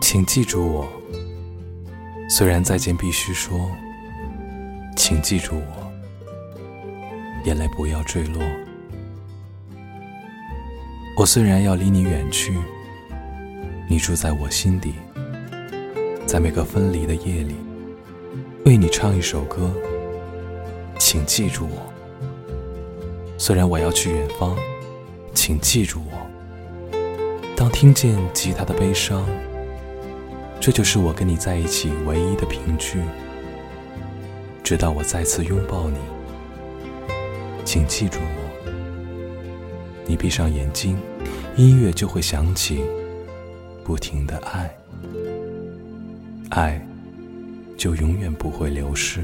请记住我。虽然再见必须说，请记住我。眼泪不要坠落。我虽然要离你远去，你住在我心底。在每个分离的夜里，为你唱一首歌。请记住我。虽然我要去远方，请记住我。当听见吉他的悲伤，这就是我跟你在一起唯一的凭据。直到我再次拥抱你，请记住我。你闭上眼睛，音乐就会响起，不停的爱。爱，就永远不会流失。